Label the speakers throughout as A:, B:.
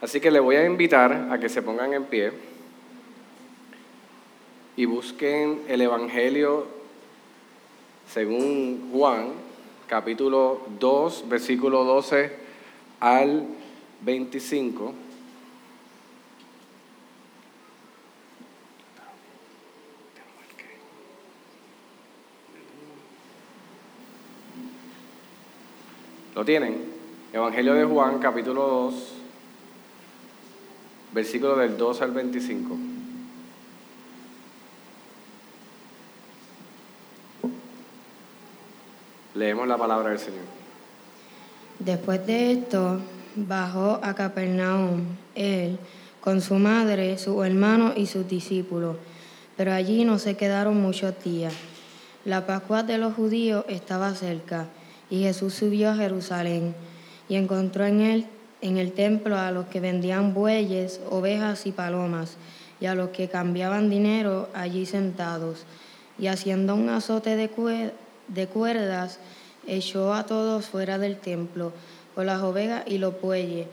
A: Así que le voy a invitar a que se pongan en pie y busquen el Evangelio según Juan, capítulo 2, versículo 12 al 25. ¿Lo tienen? Evangelio de Juan, capítulo 2, versículo del 2 al 25. Leemos la palabra del Señor.
B: Después de esto, bajó a Capernaum, él, con su madre, su hermano y sus discípulos, pero allí no se quedaron muchos días. La Pascua de los judíos estaba cerca, y Jesús subió a Jerusalén, y encontró en él en el templo a los que vendían bueyes, ovejas y palomas, y a los que cambiaban dinero allí sentados, y haciendo un azote de, cuerdas, echó a todos fuera del templo, con las ovejas y los bueyes,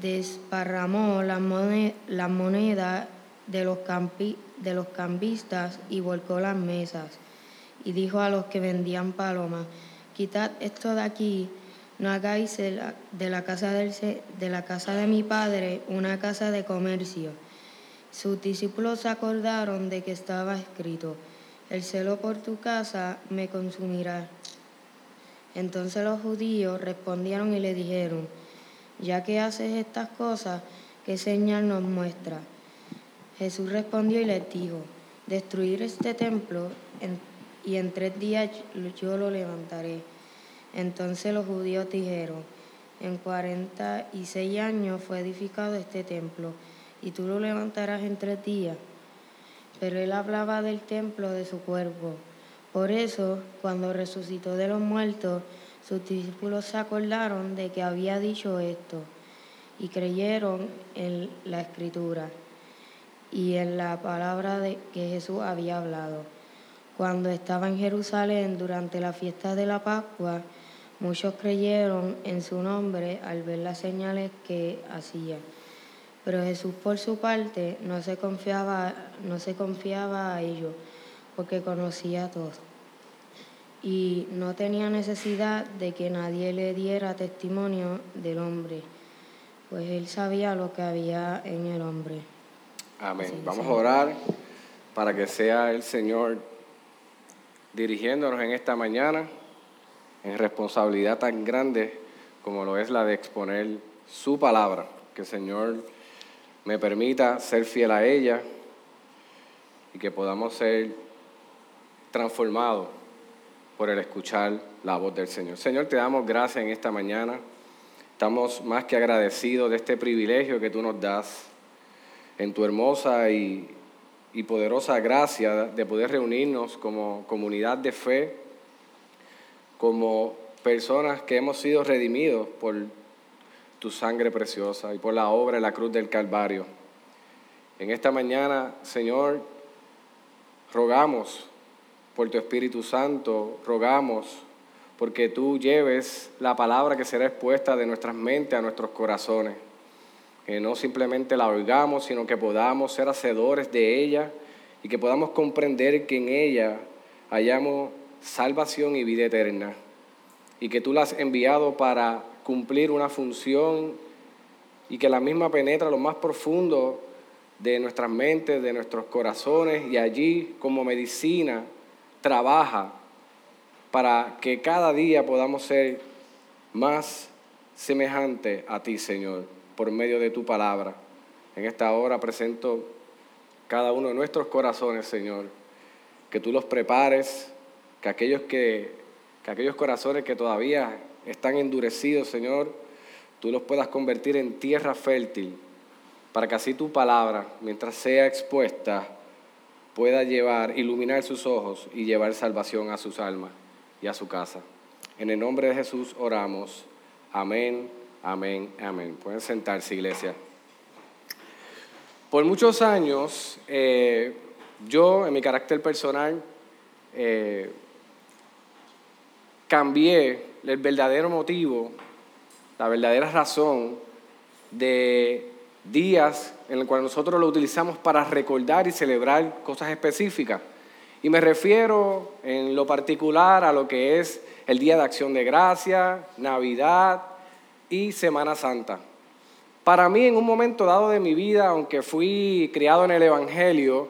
B: desparramó la moneda, de, los de los cambistas y volcó las mesas, y dijo a los que vendían palomas, quitad esto de aquí, no hagáis de la, casa de la casa de mi padre una casa de comercio. Sus discípulos se acordaron de que estaba escrito, el celo por tu casa me consumirá. Entonces los judíos respondieron y le dijeron, ya que haces estas cosas, ¿qué señal nos muestra? Jesús respondió y les dijo, destruir este templo y en tres días yo lo levantaré. Entonces los judíos dijeron, en cuarenta y seis años fue edificado este templo, y tú lo levantarás en tres días. Pero él hablaba del templo de su cuerpo. Por eso, cuando resucitó de los muertos, sus discípulos se acordaron de que había dicho esto, y creyeron en la escritura y en la palabra de que Jesús había hablado. Cuando estaba en Jerusalén durante la fiesta de la Pascua, Muchos creyeron en su nombre al ver las señales que hacía. Pero Jesús por su parte no se confiaba, no se confiaba a ellos, porque conocía a todos. Y no tenía necesidad de que nadie le diera testimonio del hombre, pues él sabía lo que había en el hombre.
A: Amén. Vamos a orar para que sea el Señor dirigiéndonos en esta mañana responsabilidad tan grande como lo es la de exponer su palabra. Que Señor me permita ser fiel a ella y que podamos ser transformados por el escuchar la voz del Señor. Señor, te damos gracias en esta mañana. Estamos más que agradecidos de este privilegio que tú nos das en tu hermosa y, y poderosa gracia de poder reunirnos como comunidad de fe como personas que hemos sido redimidos por tu sangre preciosa y por la obra en la cruz del Calvario. En esta mañana, Señor, rogamos por tu Espíritu Santo, rogamos porque tú lleves la palabra que será expuesta de nuestras mentes a nuestros corazones. Que no simplemente la oigamos, sino que podamos ser hacedores de ella y que podamos comprender que en ella hayamos salvación y vida eterna, y que tú la has enviado para cumplir una función y que la misma penetra lo más profundo de nuestras mentes, de nuestros corazones, y allí como medicina trabaja para que cada día podamos ser más semejantes a ti, Señor, por medio de tu palabra. En esta hora presento cada uno de nuestros corazones, Señor, que tú los prepares que aquellos, que, aquellos corazones que todavía están endurecidos, Señor, tú los puedas convertir en tierra fértil, para que así tu palabra, mientras sea expuesta, pueda llevar, iluminar sus ojos y llevar salvación a sus almas y a su casa. En el nombre de Jesús oramos. Amén, amén, amén. Pueden sentarse, iglesia. Por muchos años, eh, yo, en mi carácter personal, eh, cambié el verdadero motivo, la verdadera razón de días en el cual nosotros lo utilizamos para recordar y celebrar cosas específicas. Y me refiero en lo particular a lo que es el Día de Acción de Gracia, Navidad y Semana Santa. Para mí, en un momento dado de mi vida, aunque fui criado en el Evangelio,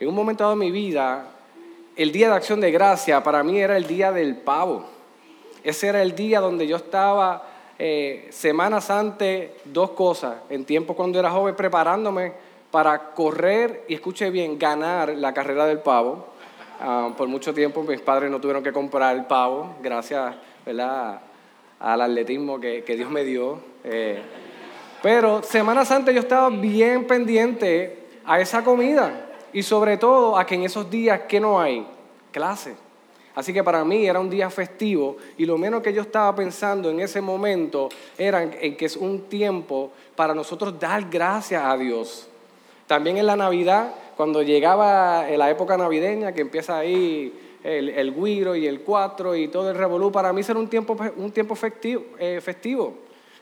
A: en un momento dado de mi vida, el Día de Acción de Gracia para mí era el Día del Pavo. Ese era el día donde yo estaba eh, semanas antes dos cosas, en tiempo cuando era joven preparándome para correr y escuche bien, ganar la carrera del pavo. Ah, por mucho tiempo mis padres no tuvieron que comprar el pavo, gracias al atletismo que, Dios me dio. Eh. pero semanas antes yo estaba bien pendiente a esa comida y sobre todo a que en esos días, ¿qué no hay? Clase. Así que para mí era un día festivo y lo menos que yo estaba pensando en ese momento era en que es un tiempo para nosotros dar gracias a Dios. También en la Navidad, cuando llegaba la época navideña, que empieza ahí el, el guiro y el cuatro y todo el revolú, para mí era un tiempo, un tiempo festivo, eh, festivo.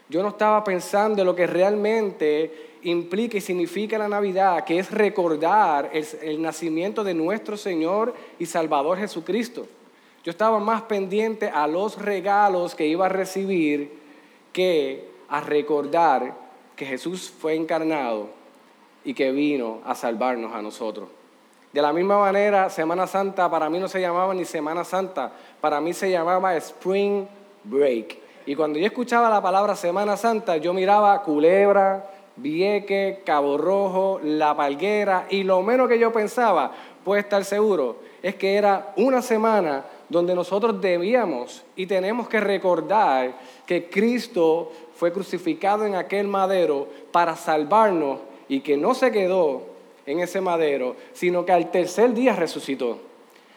A: Yo no estaba pensando en lo que realmente implica y significa la Navidad, que es recordar el nacimiento de nuestro Señor y Salvador Jesucristo. Yo estaba más pendiente a los regalos que iba a recibir que a recordar que Jesús fue encarnado y que vino a salvarnos a nosotros. De la misma manera, Semana Santa para mí no se llamaba ni Semana Santa, para mí se llamaba Spring Break. Y cuando yo escuchaba la palabra Semana Santa, yo miraba Culebra, Vieque, Cabo Rojo, La Palguera, y lo menos que yo pensaba, puede estar seguro, es que era una semana donde nosotros debíamos y tenemos que recordar que Cristo fue crucificado en aquel madero para salvarnos y que no se quedó en ese madero, sino que al tercer día resucitó.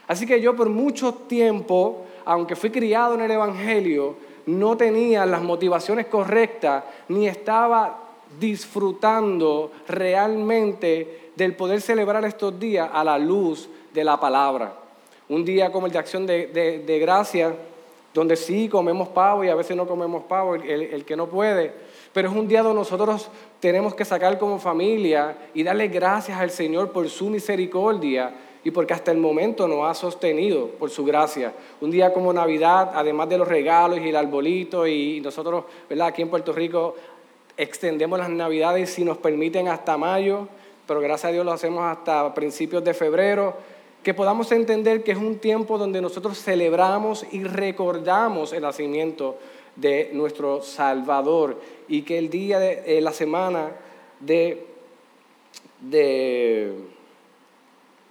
A: Así que yo por mucho tiempo, aunque fui criado en el Evangelio, no tenía las motivaciones correctas ni estaba disfrutando realmente del poder celebrar estos días a la luz de la palabra un día como el de acción de, gracia, donde sí comemos pavo y a veces no comemos pavo, el, que no puede, pero es un día donde nosotros tenemos que sacar como familia y darle gracias al Señor por su misericordia y porque hasta el momento nos ha sostenido por su gracia. Un día como Navidad, además de los regalos y el arbolito, y nosotros, ¿verdad? Aquí en Puerto Rico extendemos las Navidades si nos permiten hasta mayo, pero gracias a Dios lo hacemos hasta principios de febrero que podamos entender que es un tiempo donde nosotros celebramos y recordamos el nacimiento de nuestro Salvador y que el día de eh, la semana de, de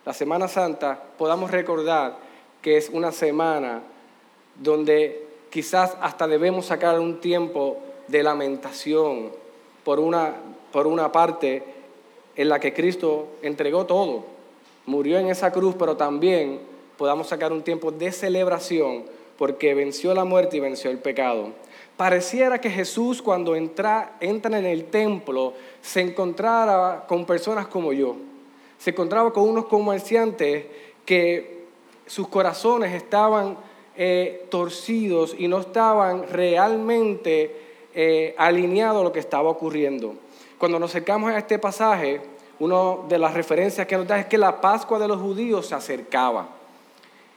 A: la Semana Santa podamos recordar que es una semana donde quizás hasta debemos sacar un tiempo de lamentación por una, por una parte en la que Cristo entregó todo murió en esa cruz, pero también podamos sacar un tiempo de celebración porque venció la muerte y venció el pecado. Pareciera que Jesús cuando entra, en el templo se encontraba con personas como yo. Se encontraba con unos comerciantes que sus corazones estaban eh, torcidos y no estaban realmente eh, alineados a lo que estaba ocurriendo. Cuando nos acercamos a este pasaje, una de las referencias que nos da es que la Pascua de los judíos se acercaba.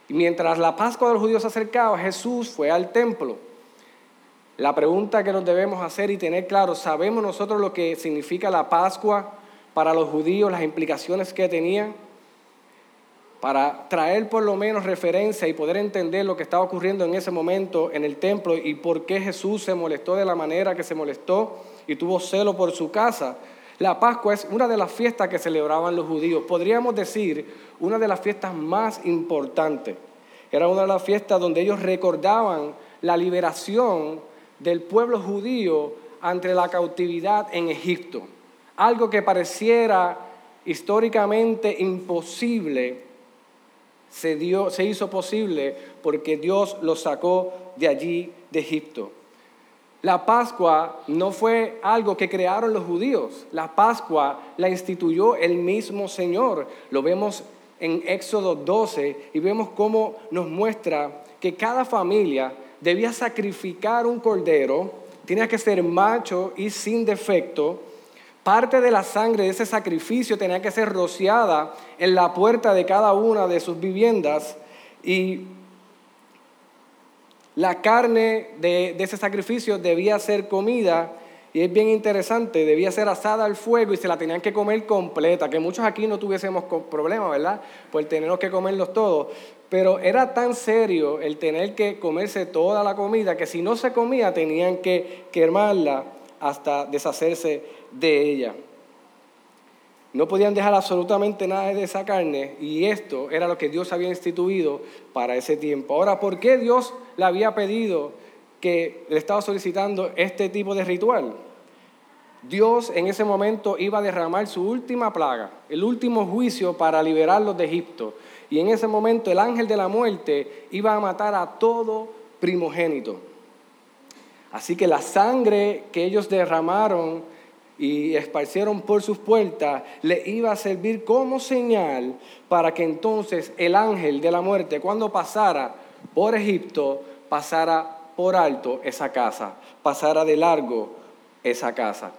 A: Y mientras la Pascua de los judíos se acercaba, Jesús fue al templo. La pregunta que nos debemos hacer y tener claro, ¿sabemos nosotros lo que significa la Pascua para los judíos, las implicaciones que tenía? Para traer por lo menos referencia y poder entender lo que estaba ocurriendo en ese momento en el templo y por qué Jesús se molestó de la manera que se molestó y tuvo celo por su casa. La Pascua es una de las fiestas que celebraban los judíos. Podríamos decir una de las fiestas más importantes. Era una de las fiestas donde ellos recordaban la liberación del pueblo judío ante la cautividad en Egipto. Algo que pareciera históricamente imposible, se, dio, se hizo posible porque Dios los sacó de allí, de Egipto. La Pascua no fue algo que crearon los judíos. La Pascua la instituyó el mismo Señor. Lo vemos en Éxodo 12 y vemos cómo nos muestra que cada familia debía sacrificar un cordero tenía que ser macho y sin defecto. Parte de la sangre de ese sacrificio tenía que ser rociada en la puerta de cada una de sus viviendas y la carne de, ese sacrificio debía ser comida y es bien interesante, debía ser asada al fuego y se la tenían que comer completa, que muchos aquí no tuviésemos problemas, ¿verdad? Por tener que comerlos todos. Pero era tan serio el tener que comerse toda la comida que si no se comía tenían que quemarla hasta deshacerse de ella. No podían dejar absolutamente nada de esa carne y esto era lo que Dios había instituido para ese tiempo. Ahora, ¿por qué Dios le había pedido que le estaba solicitando este tipo de ritual? Dios en ese momento iba a derramar su última plaga, el último juicio para liberarlos de Egipto. Y en ese momento el ángel de la muerte iba a matar a todo primogénito. Así que la sangre que ellos derramaron y esparcieron por sus puertas, le iba a servir como señal para que entonces el ángel de la muerte, cuando pasara por Egipto, pasara por alto esa casa, pasara de largo esa casa.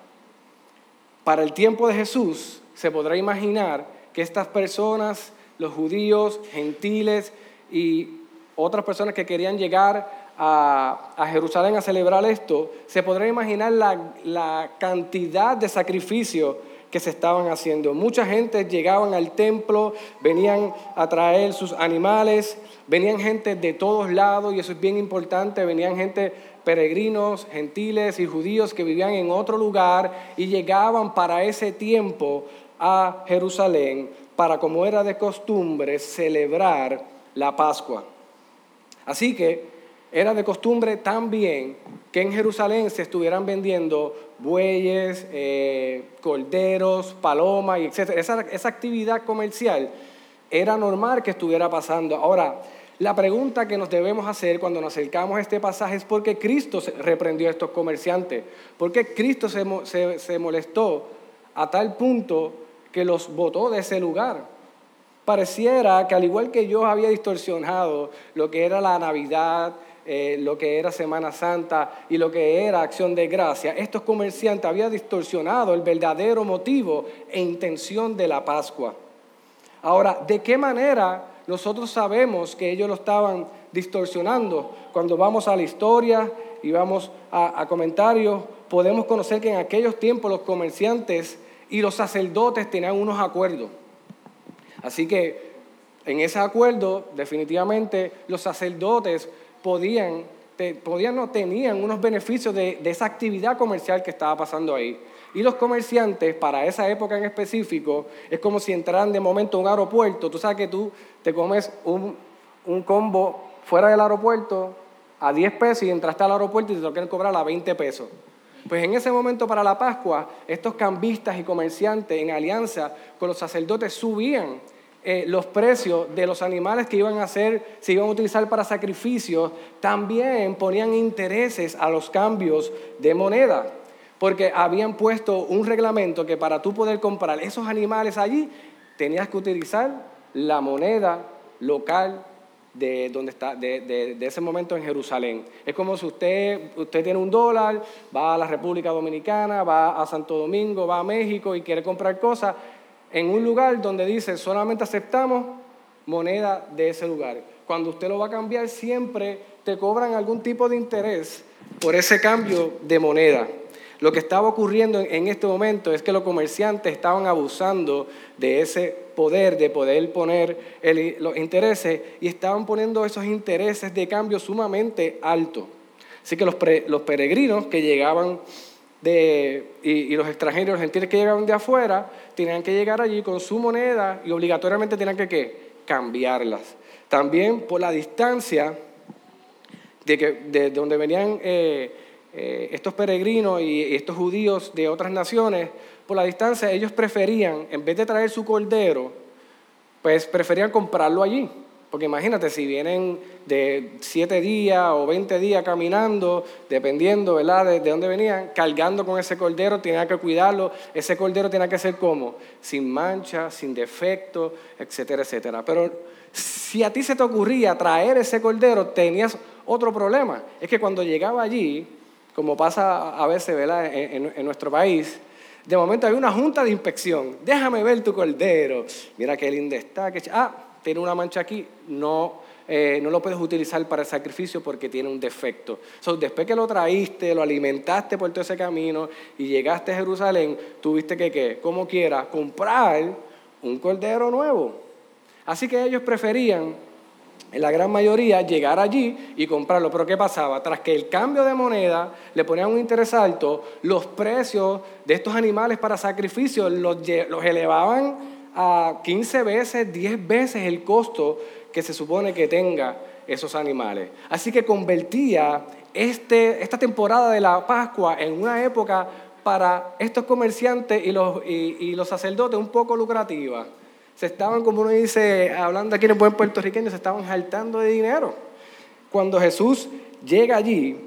A: Para el tiempo de Jesús, se podrá imaginar que estas personas, los judíos, gentiles y otras personas que querían llegar a, Jerusalén a celebrar esto, se podrá imaginar la, cantidad de sacrificios que se estaban haciendo. Mucha gente llegaban al templo, venían a traer sus animales, venían gente de todos lados, y eso es bien importante, venían gente peregrinos, gentiles y judíos que vivían en otro lugar y llegaban para ese tiempo a Jerusalén para, como era de costumbre, celebrar la Pascua. Así que era de costumbre también que en Jerusalén se estuvieran vendiendo bueyes, eh, corderos, palomas, etc. Esa, esa actividad comercial era normal que estuviera pasando. Ahora, la pregunta que nos debemos hacer cuando nos acercamos a este pasaje es por qué Cristo reprendió a estos comerciantes, por qué Cristo se, se molestó a tal punto que los botó de ese lugar. Pareciera que al igual que yo había distorsionado lo que era la Navidad, eh, lo que era Semana Santa y lo que era acción de gracia, estos comerciantes habían distorsionado el verdadero motivo e intención de la Pascua. Ahora, ¿de qué manera nosotros sabemos que ellos lo estaban distorsionando? Cuando vamos a la historia y vamos a, a comentarios, podemos conocer que en aquellos tiempos los comerciantes y los sacerdotes tenían unos acuerdos. Así que en ese acuerdo, definitivamente, los sacerdotes podían, podían no tenían unos beneficios de, esa actividad comercial que estaba pasando ahí. Y los comerciantes, para esa época en específico, es como si entraran de momento a un aeropuerto. Tú sabes que tú te comes un, un combo fuera del aeropuerto a 10 pesos y entraste al aeropuerto y te lo quieren cobrar a 20 pesos. Pues en ese momento para la Pascua, estos cambistas y comerciantes en alianza con los sacerdotes subían eh, los precios de los animales que iban a hacer, se iban a utilizar para sacrificios, también ponían intereses a los cambios de moneda, porque habían puesto un reglamento que para tú poder comprar esos animales allí, tenías que utilizar la moneda local de, donde está, de, ese momento en Jerusalén. Es como si usted, usted tiene un dólar, va a la República Dominicana, va a Santo Domingo, va a México y quiere comprar cosas, en un lugar donde dice solamente aceptamos moneda de ese lugar. Cuando usted lo va a cambiar, siempre te cobran algún tipo de interés por ese cambio de moneda. Lo que estaba ocurriendo en este momento es que los comerciantes estaban abusando de ese poder, de poder poner los intereses, y estaban poniendo esos intereses de cambio sumamente altos. Así que los, los peregrinos que llegaban y, los extranjeros, los gentiles que llegaban de afuera, tenían que llegar allí con su moneda y obligatoriamente tenían que ¿qué? cambiarlas. También por la distancia de, que, de donde venían eh, eh, estos peregrinos y estos judíos de otras naciones, por la distancia ellos preferían, en vez de traer su cordero, pues preferían comprarlo allí. Porque imagínate, si vienen de siete días o veinte días caminando, dependiendo ¿verdad? De, de, dónde venían, cargando con ese cordero, tenía que cuidarlo. Ese cordero tenía que ser como, sin mancha, sin defecto, etcétera, etcétera. Pero si a ti se te ocurría traer ese cordero, tenías otro problema. Es que cuando llegaba allí, como pasa a veces ¿verdad? En, nuestro país, de momento hay una junta de inspección. Déjame ver tu cordero. Mira qué lindo está. Ah, tiene una mancha aquí. No, eh, no lo puedes utilizar para el sacrificio porque tiene un defecto. después que lo traíste, lo alimentaste por todo ese camino y llegaste a Jerusalén, tuviste que, ¿qué? como quiera, comprar un cordero nuevo. Así que ellos preferían en la gran mayoría, llegar allí y comprarlo. Pero ¿qué pasaba? Tras que el cambio de moneda le ponían un interés alto, los precios de estos animales para sacrificio los elevaban a 15 veces, 10 veces el costo que se supone que tenga esos animales. Así que convertía este, esta temporada de la Pascua en una época para estos comerciantes y los, y los sacerdotes un poco lucrativa se estaban, como uno dice, hablando aquí en el buen puertorriqueño, se estaban saltando de dinero. Cuando Jesús llega allí,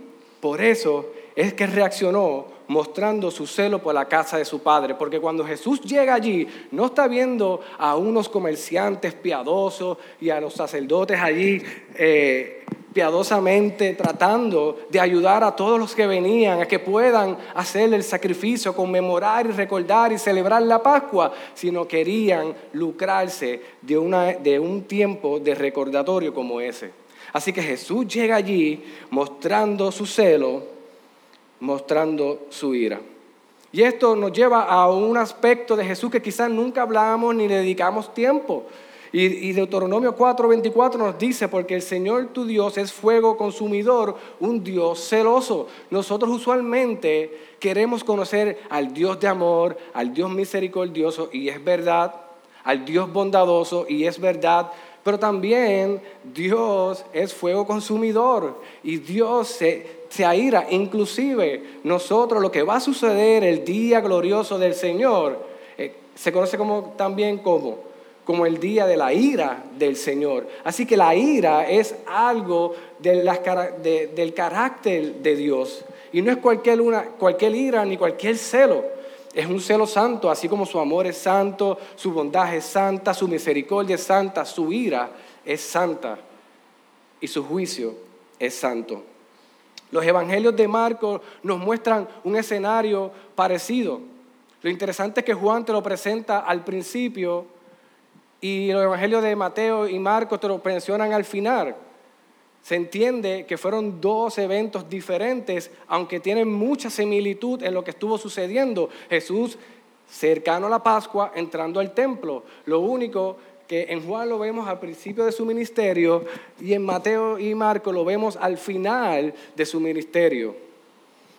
A: por eso es que reaccionó mostrando su celo por la casa de su padre. Porque cuando Jesús llega allí, no está viendo a unos comerciantes piadosos y a los sacerdotes allí eh, piadosamente tratando de ayudar a todos los que venían a que puedan hacer el sacrificio, conmemorar y recordar y celebrar la Pascua, sino querían lucrarse de, una, de un tiempo de recordatorio como ese. Así que Jesús llega allí mostrando su celo, mostrando su ira. Y esto nos lleva a un aspecto de Jesús que quizás nunca hablamos ni le dedicamos tiempo. Y, Deuteronomio 4:24 nos dice, porque el Señor tu Dios es fuego consumidor, un Dios celoso. Nosotros usualmente queremos conocer al Dios de amor, al Dios misericordioso, y es verdad, al Dios bondadoso, y es verdad, pero también Dios es fuego consumidor y Dios se, se aira. Inclusive nosotros lo que va a suceder el día glorioso del Señor, eh, se conoce como, también como como el día de la ira del Señor. Así que la ira es algo del carácter de Dios. Y no es cualquier, una, cualquier ira ni cualquier celo. Es un celo santo, así como su amor es santo, su bondad es santa, su misericordia es santa, su ira es santa y su juicio es santo. Los evangelios de Marcos nos muestran un escenario parecido. Lo interesante es que Juan te lo presenta al principio y los evangelios de Mateo y Marcos te lo mencionan al final. Se entiende que fueron dos eventos diferentes, aunque tienen mucha similitud en lo que estuvo sucediendo. Jesús cercano a la Pascua, entrando al templo. Lo único que en Juan lo vemos al principio de su ministerio y en Mateo y Marcos lo vemos al final de su ministerio.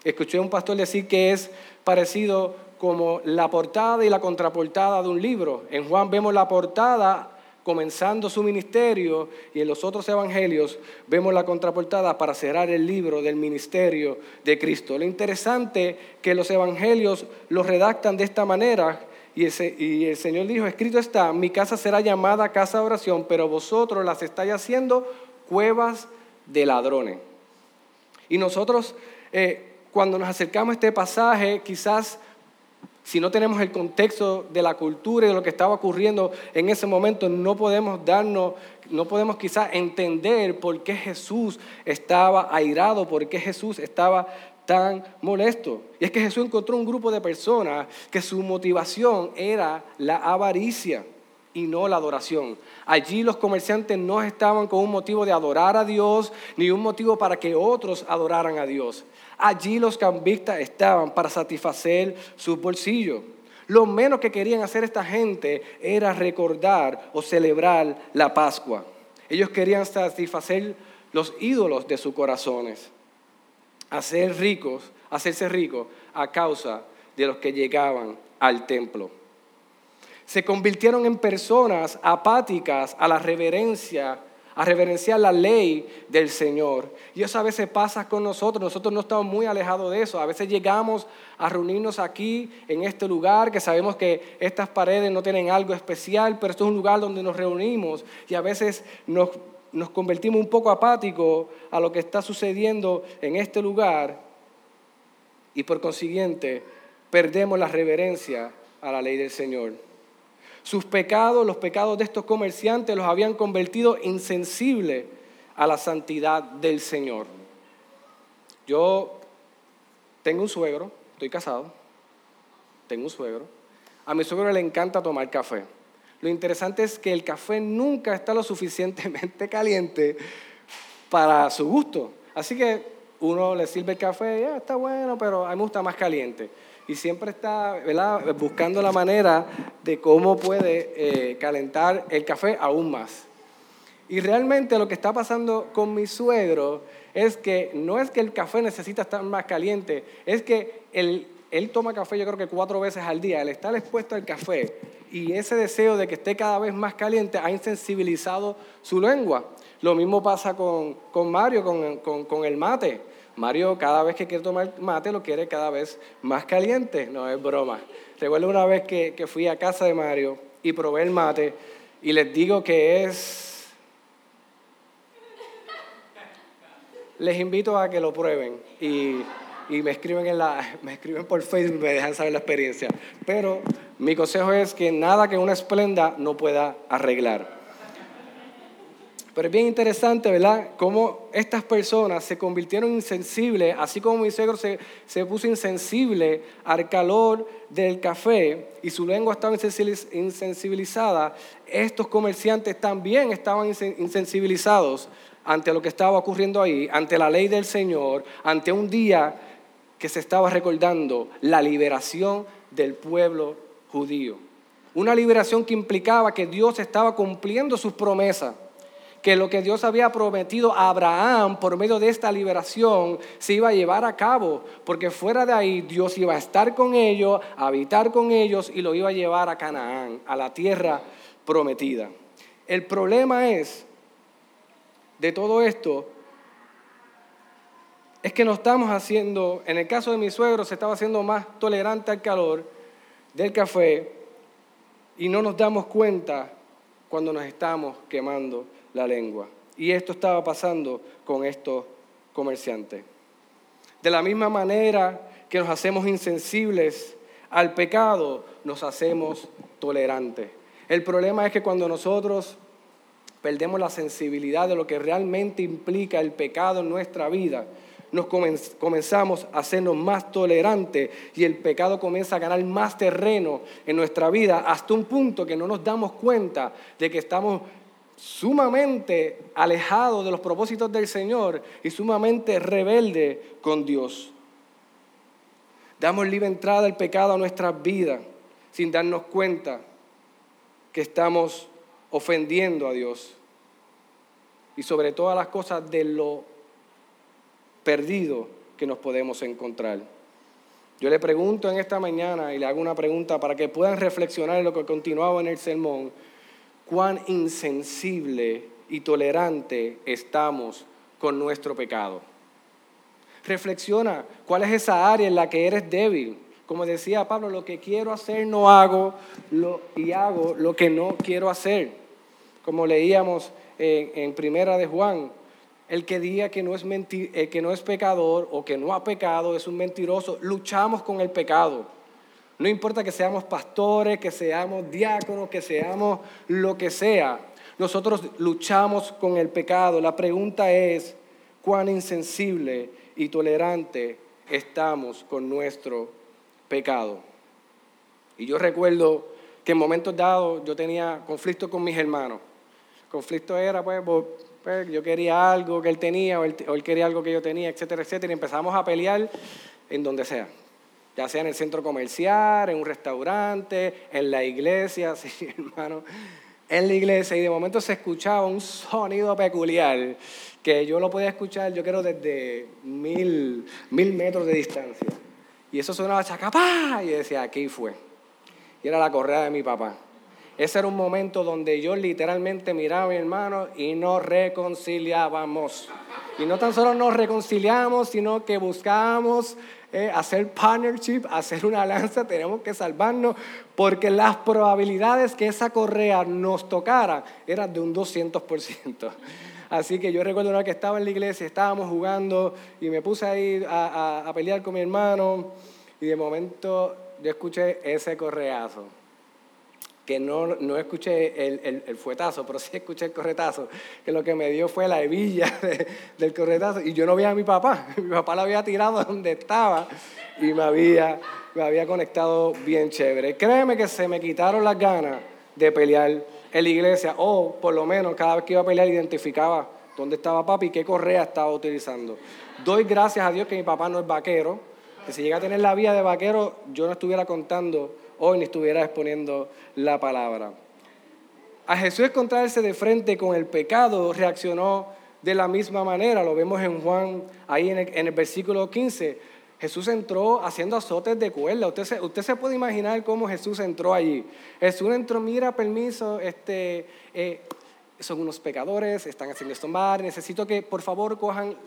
A: Escuché a un pastor decir que es parecido como la portada y la contraportada de un libro. En Juan vemos la portada comenzando su ministerio y en los otros evangelios vemos la contraportada para cerrar el libro del ministerio de Cristo. Lo interesante que los evangelios los redactan de esta manera y el, Señor dijo, escrito está, mi casa será llamada casa de oración, pero vosotros las estáis haciendo cuevas de ladrones. Y nosotros, eh, cuando nos acercamos a este pasaje, quizás si no tenemos el contexto de la cultura y de lo que estaba ocurriendo en ese momento, no podemos darnos, no podemos quizás entender por qué Jesús estaba airado, por qué Jesús estaba tan molesto. Y es que Jesús encontró un grupo de personas que su motivación era la avaricia y no la adoración. Allí los comerciantes no estaban con un motivo de adorar a Dios, ni un motivo para que otros adoraran a Dios. Allí los cambistas estaban para satisfacer sus bolsillos. Lo menos que querían hacer esta gente era recordar o celebrar la Pascua. Ellos querían satisfacer los ídolos de sus corazones, hacer ricos, hacerse ricos a causa de los que llegaban al templo. Se convirtieron en personas apáticas a la reverencia a reverenciar la ley del Señor. Y eso a veces pasa con nosotros, nosotros no estamos muy alejados de eso. A veces llegamos a reunirnos aquí, en este lugar, que sabemos que estas paredes no tienen algo especial, pero esto es un lugar donde nos reunimos y a veces nos, nos convertimos un poco apáticos a lo que está sucediendo en este lugar y por consiguiente perdemos la reverencia a la ley del Señor. Sus pecados, los pecados de estos comerciantes, los habían convertido insensibles a la santidad del Señor. Yo tengo un suegro, estoy casado, tengo un suegro. A mi suegro le encanta tomar café. Lo interesante es que el café nunca está lo suficientemente caliente para su gusto. Así que uno le sirve el café, ya está bueno, pero a mí me gusta más caliente. Y siempre está buscando la manera de cómo puede eh, calentar el café aún más. Y realmente lo que está pasando con mi suegro es que no es que el café necesita estar más caliente, es que él, él toma café yo creo que cuatro veces al día, él está expuesto al café y ese deseo de que esté cada vez más caliente ha insensibilizado su lengua. Lo mismo pasa con, Mario, con, el mate. Mario cada vez que quiere tomar mate lo quiere cada vez más caliente, no es broma. Recuerdo una vez que, que fui a casa de Mario y probé el mate y les digo que es les invito a que lo prueben y, me, escriben en la, me escriben por Facebook y me dejan saber la experiencia. Pero mi consejo es que nada que una esplenda no pueda arreglar. Pero es bien interesante, ¿verdad? Cómo estas personas se convirtieron insensibles, así como mi suegro se, se puso insensible al calor del café y su lengua estaba insensibilizada, estos comerciantes también estaban insensibilizados ante lo que estaba ocurriendo ahí, ante la ley del Señor, ante un día que se estaba recordando la liberación del pueblo judío. Una liberación que implicaba que Dios estaba cumpliendo sus promesas, que lo que Dios había prometido a Abraham por medio de esta liberación se iba a llevar a cabo, porque fuera de ahí Dios iba a estar con ellos, a habitar con ellos y lo iba a llevar a Canaán, a la tierra prometida. El problema es de todo esto es que nos estamos haciendo, en el caso de mi suegro, se estaba haciendo más tolerante al calor del café y no nos damos cuenta cuando nos estamos quemando la lengua. Y esto estaba pasando con estos comerciantes. De la misma manera que nos hacemos insensibles al pecado, nos hacemos tolerantes. El problema es que cuando nosotros perdemos la sensibilidad de lo que realmente implica el pecado en nuestra vida, nos comenzamos a hacernos más tolerantes y el pecado comienza a ganar más terreno en nuestra vida hasta un punto que no nos damos cuenta de que estamos sumamente alejados de los propósitos del Señor y sumamente rebeldes con Dios. Damos libre entrada al pecado a nuestras vidas sin darnos cuenta que estamos ofendiendo a Dios. Y sobre todas las cosas de lo perdido que nos podemos encontrar. Yo le pregunto en esta mañana y le hago una pregunta para que puedan reflexionar en lo que continuaba en el sermón, cuán insensible y tolerante estamos con nuestro pecado. Reflexiona cuál es esa área en la que eres débil. Como decía Pablo, lo que quiero hacer no hago y hago lo que no quiero hacer como leíamos en, Primera de Juan, el que diga que no, es que no es pecador o que no ha pecado es un mentiroso, luchamos con el pecado. No importa que seamos pastores, que seamos diáconos, que seamos lo que sea, nosotros luchamos con el pecado. La pregunta es, ¿cuán insensible y tolerante estamos con nuestro pecado? Y yo recuerdo que en momentos dados yo tenía conflicto con mis hermanos conflicto era, pues, pues, yo quería algo que él tenía, o él, quería algo que yo tenía, etcétera, etcétera, y empezamos a pelear en donde sea. Ya sea en el centro comercial, en un restaurante, en la iglesia, sí, hermano, en la iglesia, y de momento se escuchaba un sonido peculiar que yo lo podía escuchar, yo creo, desde mil, mil metros de distancia. Y eso sonaba chacapá, y decía, aquí fue. Y era la correa de mi papá. Ese era un momento donde yo literalmente miraba a mi hermano y nos reconciliábamos. Y no tan solo nos reconciliamos, sino que buscábamos eh, hacer partnership, hacer una alianza, tenemos que salvarnos, porque las probabilidades que esa correa nos tocara eran de un 200%. Así que yo recuerdo una vez que estaba en la iglesia, estábamos jugando y me puse ahí a, a pelear con mi hermano y de momento yo escuché ese correazo que no, no escuché el, el, fuetazo, pero sí escuché el corretazo, que lo que me dio fue la hebilla del corretazo. Y yo no vi a mi papá, mi papá lo había tirado donde estaba y me había, me había conectado bien chévere. Créeme que se me quitaron las ganas de pelear en la iglesia, o por lo menos cada vez que iba a pelear identificaba dónde estaba papi y qué correa estaba utilizando. Doy gracias a Dios que mi papá no es vaquero, que si llega a tener la vida de vaquero, yo no estuviera contando hoy ni estuviera exponiendo la palabra. A Jesús encontrarse de frente con el pecado reaccionó de la misma manera, lo vemos en Juan, ahí en el, versículo 15. Jesús entró haciendo azotes de cuerda. Usted se, usted se puede imaginar cómo Jesús entró allí. Jesús entró, mira, permiso, este, eh, son unos pecadores, están haciendo esto mal, necesito que por favor cojan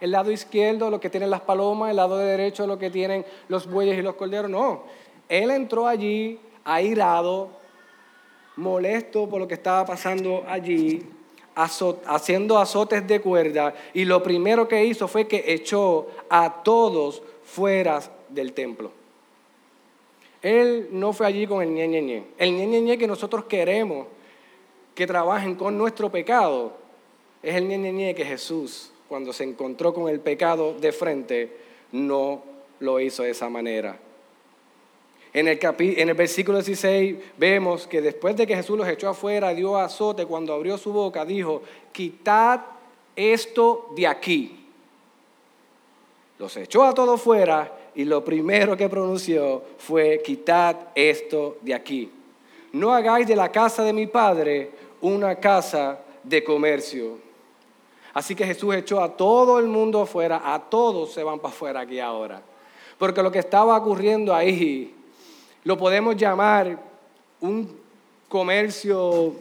A: el lado izquierdo, lo que tienen las palomas, el lado derecho, lo que tienen los bueyes y los corderos. No, él entró allí airado, molesto por lo que estaba pasando allí, haciendo azotes de cuerda, y lo primero que hizo fue que echó a todos fuera del templo. Él no fue allí con el ñe, ñe. El ñe, ñe, que nosotros queremos que trabajen con nuestro pecado es el ñe, ñe que Jesús, cuando se encontró con el pecado de frente, no lo hizo de esa manera. En el, en el versículo 16 vemos que después de que Jesús los echó afuera, dio azote, cuando abrió su boca, dijo, quitad esto de aquí. Los echó a todos fuera y lo primero que pronunció fue, quitad esto de aquí. No hagáis de la casa de mi padre una casa de comercio. Así que Jesús echó a todo el mundo afuera, a todos se van para afuera aquí ahora. Porque lo que estaba ocurriendo ahí lo podemos llamar un comercio,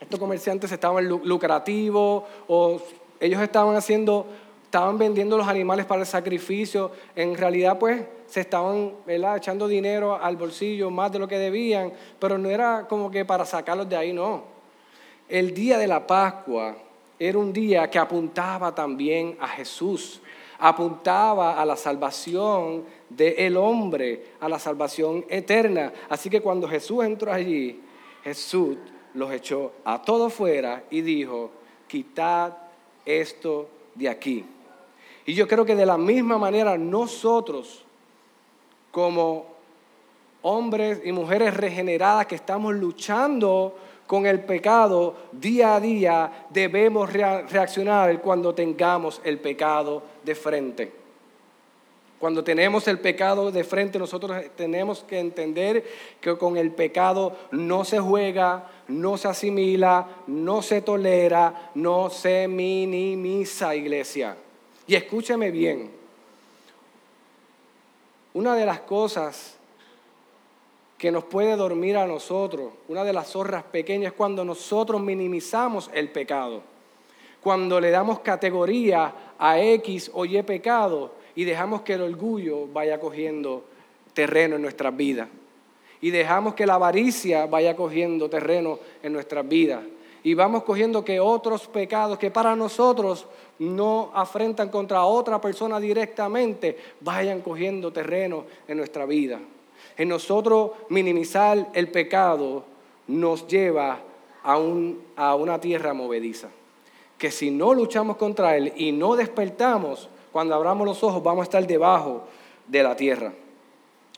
A: estos comerciantes estaban lucrativos o ellos estaban haciendo, estaban vendiendo los animales para el sacrificio, en realidad pues se estaban echando dinero al bolsillo más de lo que debían, pero no era como que para sacarlos de ahí, no. El día de la Pascua era un día que apuntaba también a Jesús apuntaba a la salvación del hombre, a la salvación eterna. Así que cuando Jesús entró allí, Jesús los echó a todos fuera y dijo, quitad esto de aquí. Y yo creo que de la misma manera nosotros, como hombres y mujeres regeneradas que estamos luchando con el pecado día a día, debemos reaccionar cuando tengamos el pecado de frente. Cuando tenemos el pecado de frente, nosotros tenemos que entender que con el pecado no se juega, no se asimila, no se tolera, no se minimiza, iglesia. Y escúcheme bien, una de las cosas que nos puede dormir a nosotros, una de las zorras pequeñas, es cuando nosotros minimizamos el pecado, cuando le damos categoría a X o Y pecado y dejamos que el orgullo vaya cogiendo terreno en nuestras vidas. Y dejamos que la avaricia vaya cogiendo terreno en nuestras vidas. Y vamos cogiendo que otros pecados que para nosotros no afrentan contra otra persona directamente, vayan cogiendo terreno en nuestra vida en nosotros minimizar el pecado nos lleva a, a una tierra movediza. Que si no luchamos contra él y no despertamos, cuando abramos los ojos vamos a estar debajo de la tierra.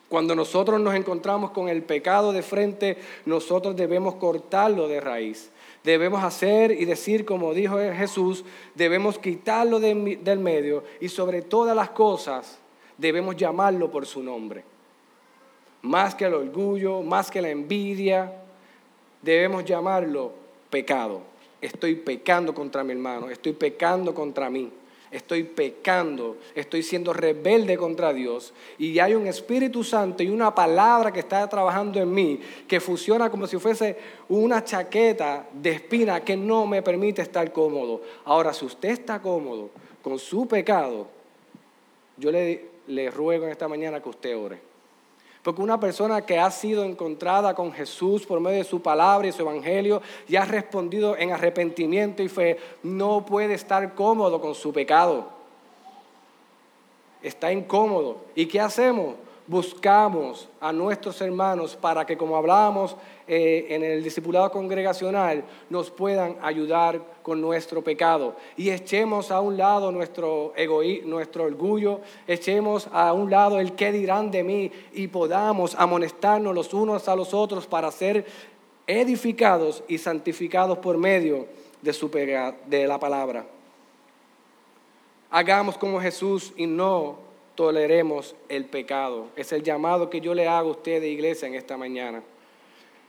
A: Cuando nosotros nos encontramos con el pecado de frente, nosotros debemos cortarlo de raíz. Debemos hacer y decir como dijo Jesús, debemos quitarlo del medio y sobre todas las cosas debemos llamarlo por su nombre más que el orgullo, más que la envidia, debemos llamarlo pecado. Estoy pecando contra mi hermano, estoy pecando contra mí, estoy pecando, estoy siendo rebelde contra Dios. Y hay un Espíritu Santo y una palabra que está trabajando en mí, que funciona como si fuese una chaqueta de espina que no me permite estar cómodo. Ahora, si usted está cómodo con su pecado, yo le, le ruego en esta mañana que usted ore. Porque una persona que ha sido encontrada con Jesús por medio de su palabra y su evangelio y ha respondido en arrepentimiento y fe, no puede estar cómodo con su pecado. Está incómodo. ¿Y qué hacemos? Buscamos a nuestros hermanos para que, como hablábamos eh, en el discipulado congregacional, nos puedan ayudar con nuestro pecado. Y echemos a un lado nuestro, egoísmo, nuestro orgullo, echemos a un lado el qué dirán de mí y podamos amonestarnos los unos a los otros para ser edificados y santificados por medio de, su, de la palabra. Hagamos como Jesús y no toleremos el pecado. Es el llamado que yo le hago a usted de iglesia en esta mañana.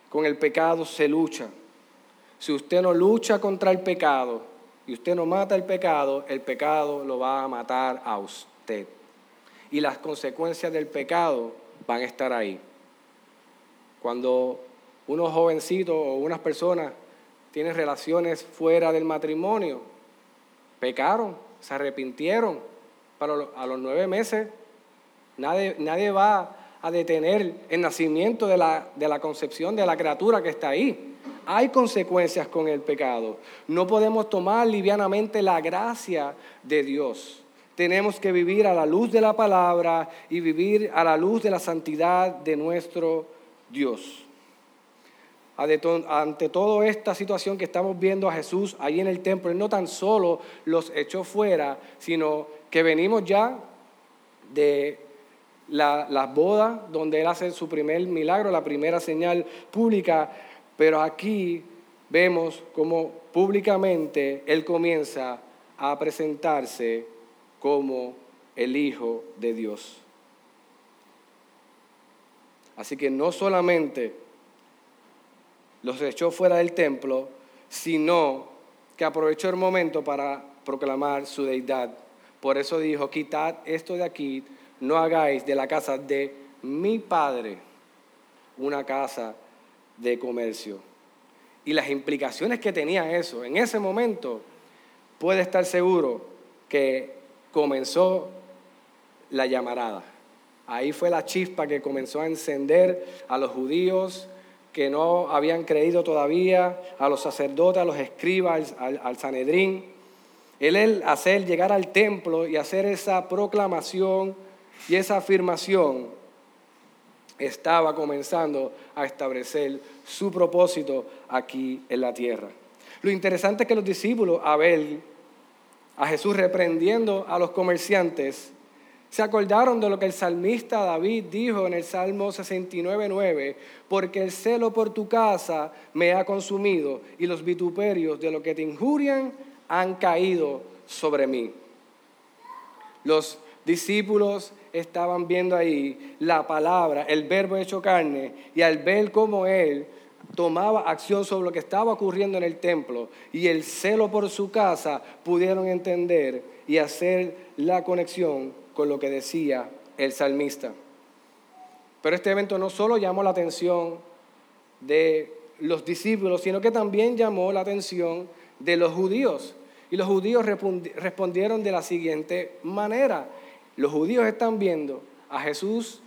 A: Con el pecado se lucha. Si usted no lucha contra el pecado y usted no mata el pecado, el pecado lo va a matar a usted. Y las consecuencias del pecado van a estar ahí. Cuando unos jovencitos o unas personas tienen relaciones fuera del matrimonio, pecaron, se arrepintieron, pero a los nueve meses nadie, nadie va a detener el nacimiento de la, de la concepción de la criatura que está ahí. Hay consecuencias con el pecado. No podemos tomar livianamente la gracia de Dios. Tenemos que vivir a la luz de la palabra y vivir a la luz de la santidad de nuestro Dios. Ante toda esta situación que estamos viendo a Jesús ahí en el templo, Él no tan solo los echó fuera, sino que venimos ya de las bodas donde Él hace su primer milagro, la primera señal pública, pero aquí vemos como públicamente Él comienza a presentarse como el Hijo de Dios. Así que no solamente los echó fuera del templo, sino que aprovechó el momento para proclamar su deidad por eso dijo, quitad esto de aquí, no hagáis de la casa de mi padre una casa de comercio. Y las implicaciones que tenía eso, en ese momento, puede estar seguro que comenzó la llamarada. Ahí fue la chispa que comenzó a encender a los judíos que no habían creído todavía, a los sacerdotes, a los escribas, al, al Sanedrín el hacer llegar al templo y hacer esa proclamación y esa afirmación estaba comenzando a establecer su propósito aquí en la tierra. Lo interesante es que los discípulos, a ver a Jesús reprendiendo a los comerciantes, se acordaron de lo que el salmista David dijo en el Salmo 69.9, porque el celo por tu casa me ha consumido y los vituperios de lo que te injurian han caído sobre mí. Los discípulos estaban viendo ahí la palabra, el verbo hecho carne, y al ver cómo Él tomaba acción sobre lo que estaba ocurriendo en el templo y el celo por su casa, pudieron entender y hacer la conexión con lo que decía el salmista. Pero este evento no solo llamó la atención de los discípulos, sino que también llamó la atención de los judíos. Y los judíos respondieron de la siguiente manera. Los judíos están viendo a Jesús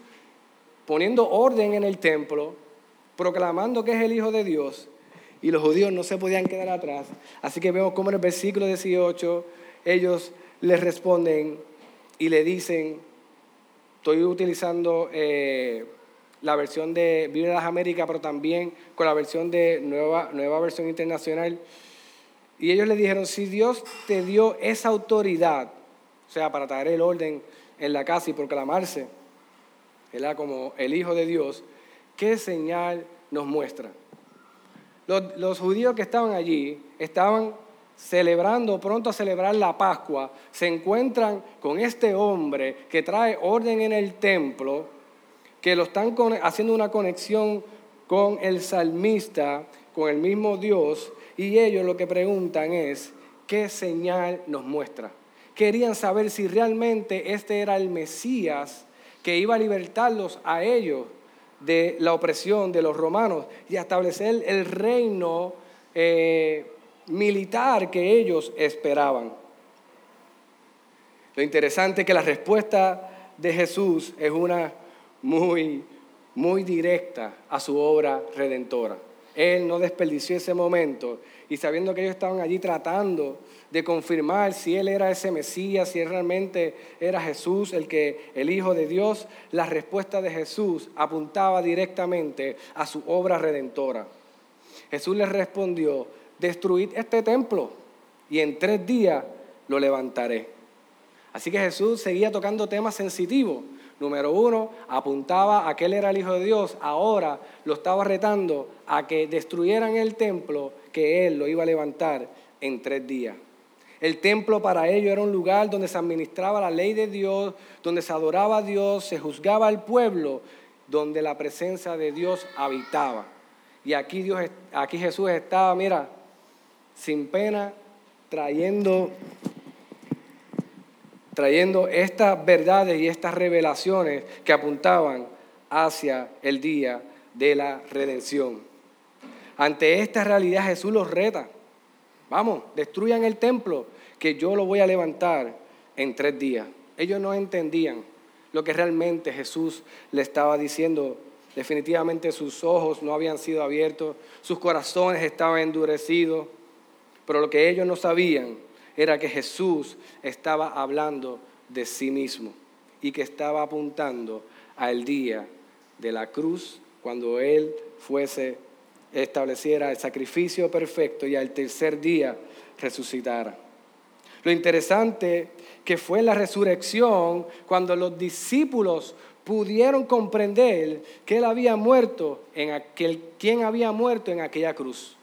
A: poniendo orden en el templo, proclamando que es el Hijo de Dios, y los judíos no se podían quedar atrás. Así que vemos cómo en el versículo 18 ellos les responden y le dicen, estoy utilizando eh, la versión de Biblia de las Américas, pero también con la versión de nueva, nueva versión internacional. Y ellos le dijeron, si Dios te dio esa autoridad, o sea, para traer el orden en la casa y proclamarse, era como el Hijo de Dios, ¿qué señal nos muestra? Los, los, judíos que estaban allí estaban celebrando, pronto a celebrar la Pascua, se encuentran con este hombre que trae orden en el templo, que lo están haciendo una conexión con el salmista, con el mismo Dios, y ellos lo que preguntan es, ¿qué señal nos muestra? Querían saber si realmente este era el Mesías que iba a libertarlos a ellos de la opresión de los romanos y establecer el reino eh, militar que ellos esperaban. Lo interesante es que la respuesta de Jesús es una muy, muy directa a su obra redentora. Él no desperdició ese momento y sabiendo que ellos estaban allí tratando de confirmar si Él era ese Mesías, si Él realmente era Jesús, el, que, el Hijo de Dios, la respuesta de Jesús apuntaba directamente a su obra redentora. Jesús les respondió, destruid este templo y en tres días lo levantaré. Así que Jesús seguía tocando temas sensitivos. Número uno, apuntaba a que Él era el Hijo de Dios. Ahora lo estaba retando a que destruyeran el templo que Él lo iba a levantar en tres días. El templo para ellos era un lugar donde se administraba la ley de Dios, donde se adoraba a Dios, se juzgaba al pueblo, donde la presencia de Dios habitaba. Y aquí, aquí Jesús estaba, mira, sin pena, trayendo, trayendo estas verdades y estas revelaciones que apuntaban hacia el día de la redención. Ante esta realidad Jesús los reta. Vamos, destruyan el templo, que yo lo voy a levantar en tres días. Ellos no entendían lo que realmente Jesús le estaba diciendo. Definitivamente sus ojos no habían sido abiertos, sus corazones estaban endurecidos, pero lo que ellos no sabían era que Jesús estaba hablando de sí mismo y que estaba apuntando al día de la cruz cuando Él fuese estableciera el sacrificio perfecto y al tercer día resucitara. Lo interesante que fue la resurrección cuando los discípulos pudieron comprender que él había muerto en aquel quien había muerto en aquella cruz.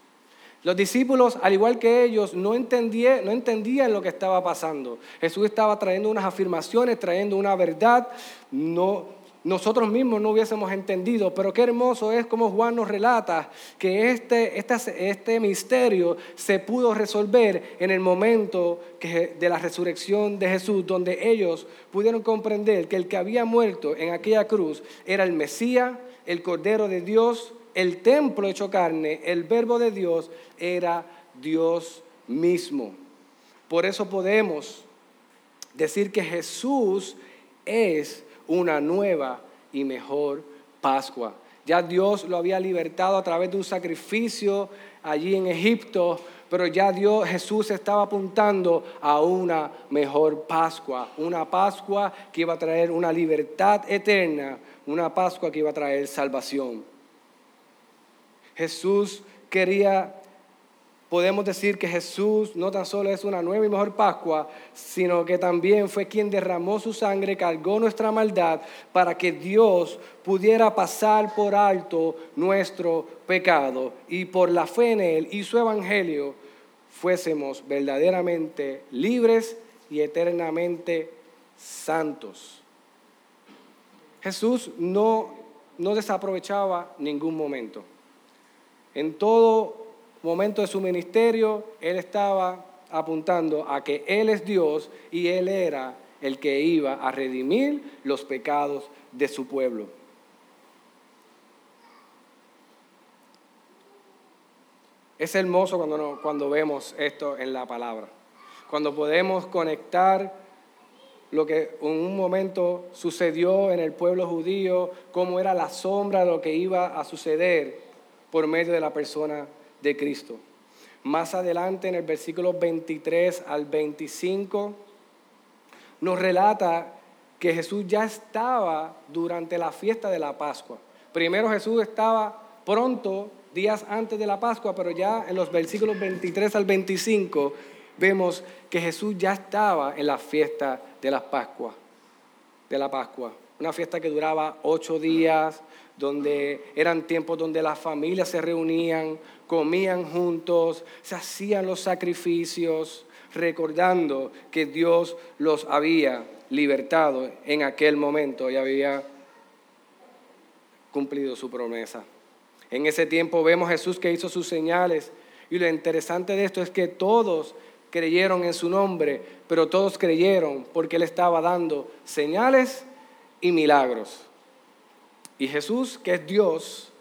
A: Los discípulos, al igual que ellos, no, entendían, lo que estaba pasando. Jesús estaba trayendo unas afirmaciones, trayendo una verdad, no, nosotros mismos no hubiésemos entendido. Pero qué hermoso es como Juan nos relata que este, este, este misterio se pudo resolver en el momento de la resurrección de Jesús, donde ellos pudieron comprender que el que había muerto en aquella cruz era el Mesías, el Cordero de Dios, el templo hecho carne, el verbo de Dios era Dios mismo. Por eso podemos decir que Jesús es una nueva y mejor Pascua. Ya Dios lo había libertado a través de un sacrificio allí en Egipto, pero ya Dios, Jesús estaba apuntando a una mejor Pascua, una Pascua que iba a traer una libertad eterna, una Pascua que iba a traer salvación. Jesús quería podemos decir que Jesús no tan solo es una nueva y mejor Pascua, sino que también fue quien derramó su sangre, cargó nuestra maldad para que Dios pudiera pasar por alto nuestro pecado y por la fe en Él y su evangelio fuésemos verdaderamente libres y eternamente santos. Jesús no, no desaprovechaba ningún momento. En todo momento de su ministerio, él estaba apuntando a que Él es Dios y Él era el que iba a redimir los pecados de su pueblo. Es hermoso cuando, cuando vemos esto en la palabra, cuando podemos conectar lo que en un momento sucedió en el pueblo judío, cómo era la sombra de lo que iba a suceder por medio de la persona de Cristo. Más adelante en el versículo 23 al 25 nos relata que Jesús ya estaba durante la fiesta de la Pascua. Primero Jesús estaba pronto, días antes de la Pascua, pero ya en los versículos 23 al 25 vemos que Jesús ya estaba en la fiesta de la Pascua, de la Pascua. Una fiesta que duraba ocho días, donde eran tiempos donde las familias se reunían, comían juntos, se hacían los sacrificios, recordando que Dios los había libertado en aquel momento y había cumplido su promesa. En ese tiempo vemos a Jesús que hizo sus señales y lo interesante de esto es que todos creyeron en su nombre, pero todos creyeron porque Él estaba dando señales y milagros. Y Jesús, que es Dios,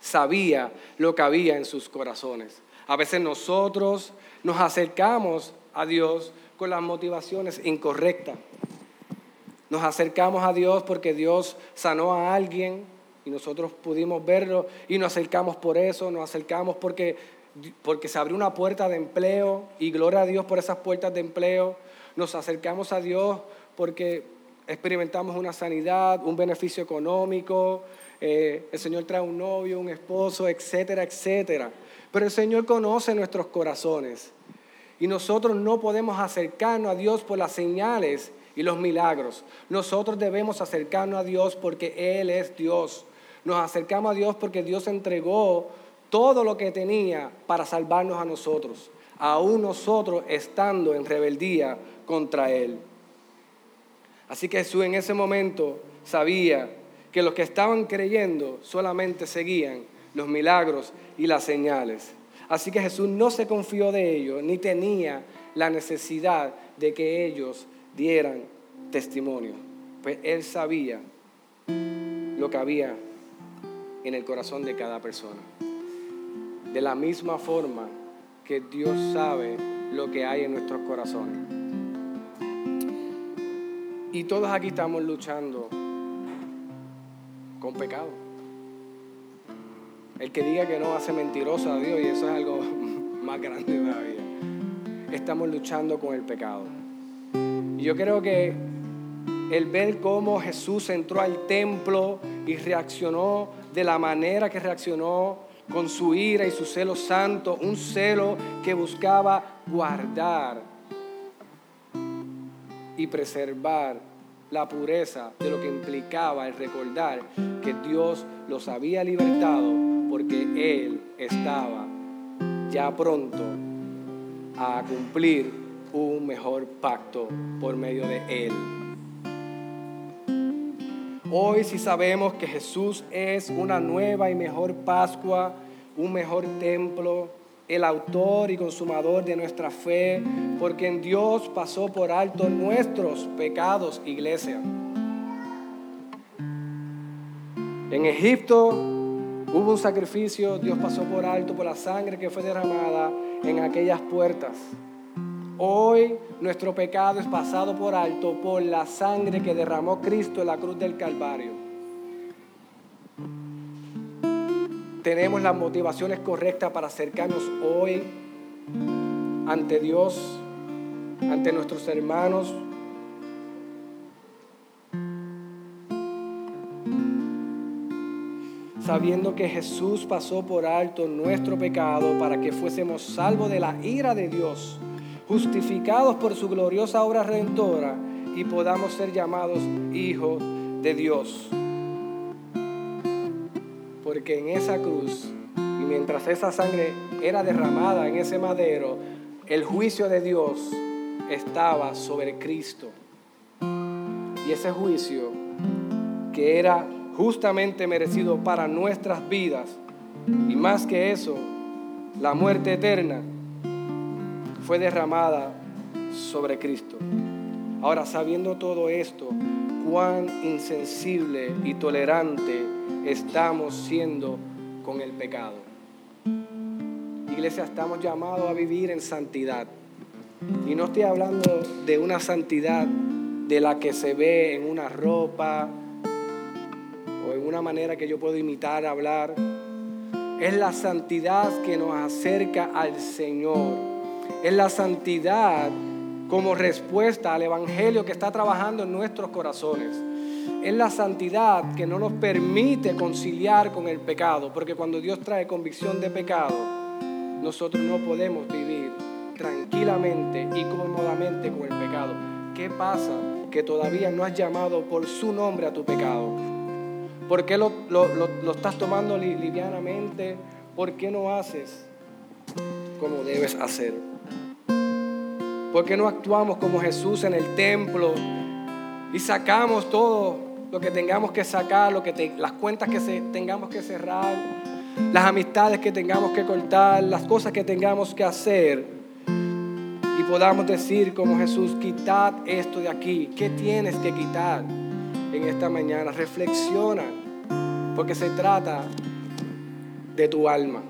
A: sabía lo que había en sus corazones. A veces nosotros nos acercamos a Dios con las motivaciones incorrectas. Nos acercamos a Dios porque Dios sanó a alguien, y nosotros pudimos verlo y nos acercamos por eso, nos acercamos porque, porque se abrió una puerta de empleo y gloria a Dios por esas puertas de empleo. Nos acercamos a Dios porque experimentamos una sanidad, un beneficio económico, eh, el Señor trae un novio, un esposo, etcétera, etcétera. Pero el Señor conoce nuestros corazones y nosotros no podemos acercarnos a Dios por las señales y los milagros. Nosotros debemos acercarnos a Dios porque Él es Dios. Nos acercamos a Dios porque Dios entregó todo lo que tenía para salvarnos a nosotros, aún nosotros estando en rebeldía contra Él. Así que Jesús en ese momento sabía que los que estaban creyendo solamente seguían los milagros y las señales. Así que Jesús no se confió de ellos, ni tenía la necesidad de que ellos dieran testimonio. Pues Él sabía lo que había en el corazón de cada persona. De la misma forma que Dios sabe lo que hay en nuestros corazones. Y todos aquí estamos luchando con pecado. El que diga que no hace mentiroso a Dios y eso es algo más grande todavía. Estamos luchando con el pecado. Y yo creo que el ver cómo Jesús entró al templo y reaccionó de la manera que reaccionó con su ira y su celo santo, un celo que buscaba guardar y preservar la pureza de lo que implicaba el recordar que Dios los había libertado porque Él estaba ya pronto a cumplir un mejor pacto por medio de Él. Hoy si sabemos que Jesús es una nueva y mejor Pascua, un mejor templo, el autor y consumador de nuestra fe, porque en Dios pasó por alto nuestros pecados, iglesia. En Egipto hubo un sacrificio, Dios pasó por alto por la sangre que fue derramada en aquellas puertas. Hoy nuestro pecado es pasado por alto por la sangre que derramó Cristo en la cruz del Calvario. Tenemos las motivaciones correctas para acercarnos hoy ante Dios, ante nuestros hermanos. Sabiendo que Jesús pasó por alto nuestro pecado para que fuésemos salvos de la ira de Dios justificados por su gloriosa obra redentora y podamos ser llamados hijos de Dios. Porque en esa cruz, y mientras esa sangre era derramada en ese madero, el juicio de Dios estaba sobre Cristo. Y ese juicio, que era justamente merecido para nuestras vidas, y más que eso, la muerte eterna, fue derramada sobre Cristo. Ahora, sabiendo todo esto, cuán insensible y tolerante estamos siendo con el pecado. Iglesia, estamos llamados a vivir en santidad. Y no estoy hablando de una santidad de la que se ve en una ropa o en una manera que yo puedo imitar, hablar. Es la santidad que nos acerca al Señor es la santidad como respuesta al Evangelio que está trabajando en nuestros corazones. Es la santidad que no nos permite conciliar con el pecado, porque cuando Dios trae convicción de pecado, nosotros no podemos vivir tranquilamente y cómodamente con el pecado. ¿Qué pasa? Que todavía no has llamado por su nombre a tu pecado. ¿Por qué lo, lo estás tomando livianamente? ¿Por qué no haces como debes hacer? ¿Por qué no actuamos como Jesús en el templo y sacamos todo lo que tengamos que sacar, lo que las cuentas que tengamos que cerrar, las amistades que tengamos que cortar, las cosas que tengamos que hacer? Y podamos decir como Jesús, quitad esto de aquí. ¿Qué tienes que quitar en esta mañana? Reflexiona, porque se trata de tu alma.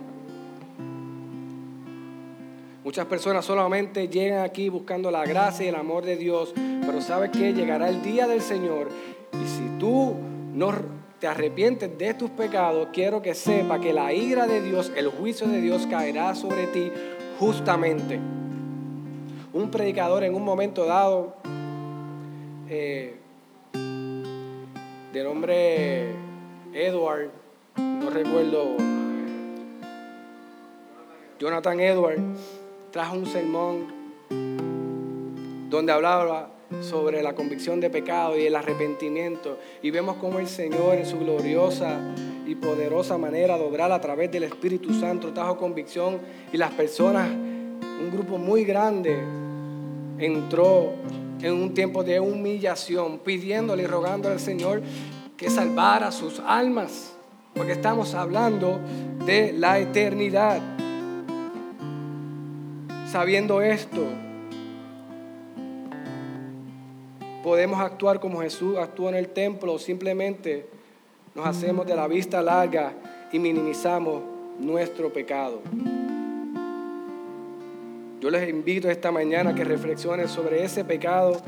A: Muchas personas solamente llegan aquí buscando la gracia y el amor de Dios, pero sabes que llegará el día del Señor y si tú no te arrepientes de tus pecados, quiero que sepa que la ira de Dios, el juicio de Dios caerá sobre ti justamente. Un predicador en un momento dado, eh, de nombre Edward, no recuerdo, Jonathan Edward, trajo un sermón donde hablaba sobre la convicción de pecado y el arrepentimiento. Y vemos cómo el Señor en su gloriosa y poderosa manera de obrar a través del Espíritu Santo trajo convicción y las personas, un grupo muy grande, entró en un tiempo de humillación, pidiéndole y rogándole al Señor que salvara sus almas, porque estamos hablando de la eternidad. Sabiendo esto, podemos actuar como Jesús actuó en el templo simplemente nos hacemos de la vista larga y minimizamos nuestro pecado. Yo les invito esta mañana a que reflexionen sobre ese pecado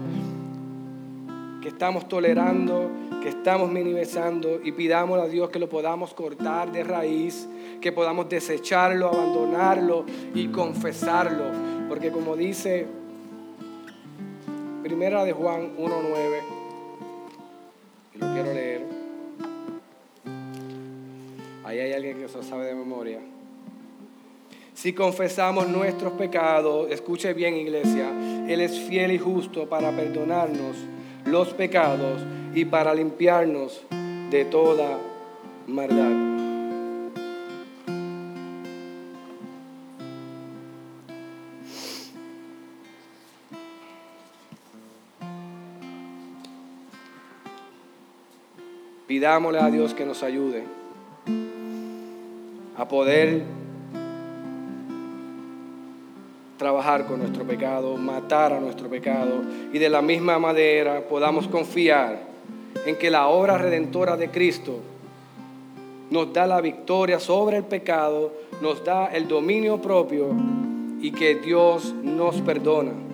A: que estamos tolerando, que estamos minimizando y pidamos a Dios que lo podamos cortar de raíz, que podamos desecharlo, abandonarlo y confesarlo. Porque como dice Primera de Juan 1.9, y lo quiero leer. Ahí hay alguien que eso sabe de memoria. Si confesamos nuestros pecados, escuche bien iglesia, Él es fiel y justo para perdonarnos los pecados y para limpiarnos de toda maldad. Pidámosle a Dios que nos ayude a poder trabajar con nuestro pecado, matar a nuestro pecado y de la misma manera podamos confiar en que la obra redentora de Cristo nos da la victoria sobre el pecado, nos da el dominio propio y que Dios nos perdona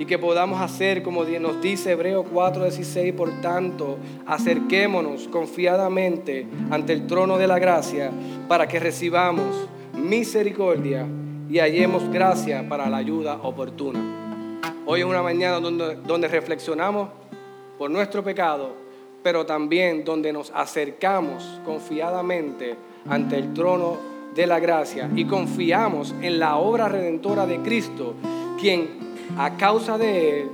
A: y que podamos hacer como nos dice Hebreo 4:16, por tanto, acerquémonos confiadamente ante el trono de la gracia para que recibamos misericordia y hallemos gracia para la ayuda oportuna. Hoy es una mañana donde, donde reflexionamos por nuestro pecado, pero también donde nos acercamos confiadamente ante el trono de la gracia y confiamos en la obra redentora de Cristo, quien a causa de Él,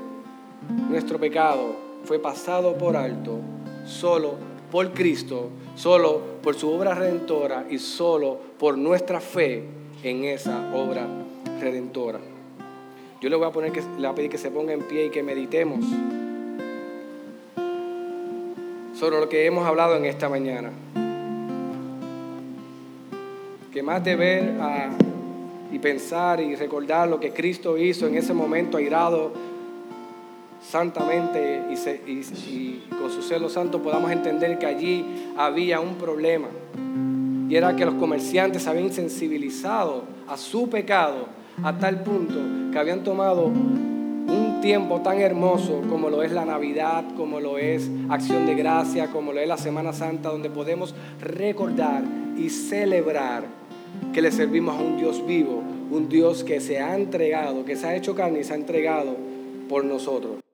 A: nuestro pecado fue pasado por alto solo por Cristo, solo por su obra redentora y solo por nuestra fe en esa obra redentora. Yo le voy a, poner que, le voy a pedir que se ponga en pie y que meditemos sobre lo que hemos hablado en esta mañana. Que más de ver a y pensar y recordar lo que Cristo hizo en ese momento airado santamente y, con su celo santo podamos entender que allí había un problema. Y era que los comerciantes habían sensibilizado a su pecado a tal punto que habían tomado un tiempo tan hermoso como lo es la Navidad, como lo es Acción de Gracia, como lo es la Semana Santa, donde podemos recordar y celebrar que le servimos a un Dios vivo, un Dios que se ha entregado, que se ha hecho carne y se ha entregado por nosotros.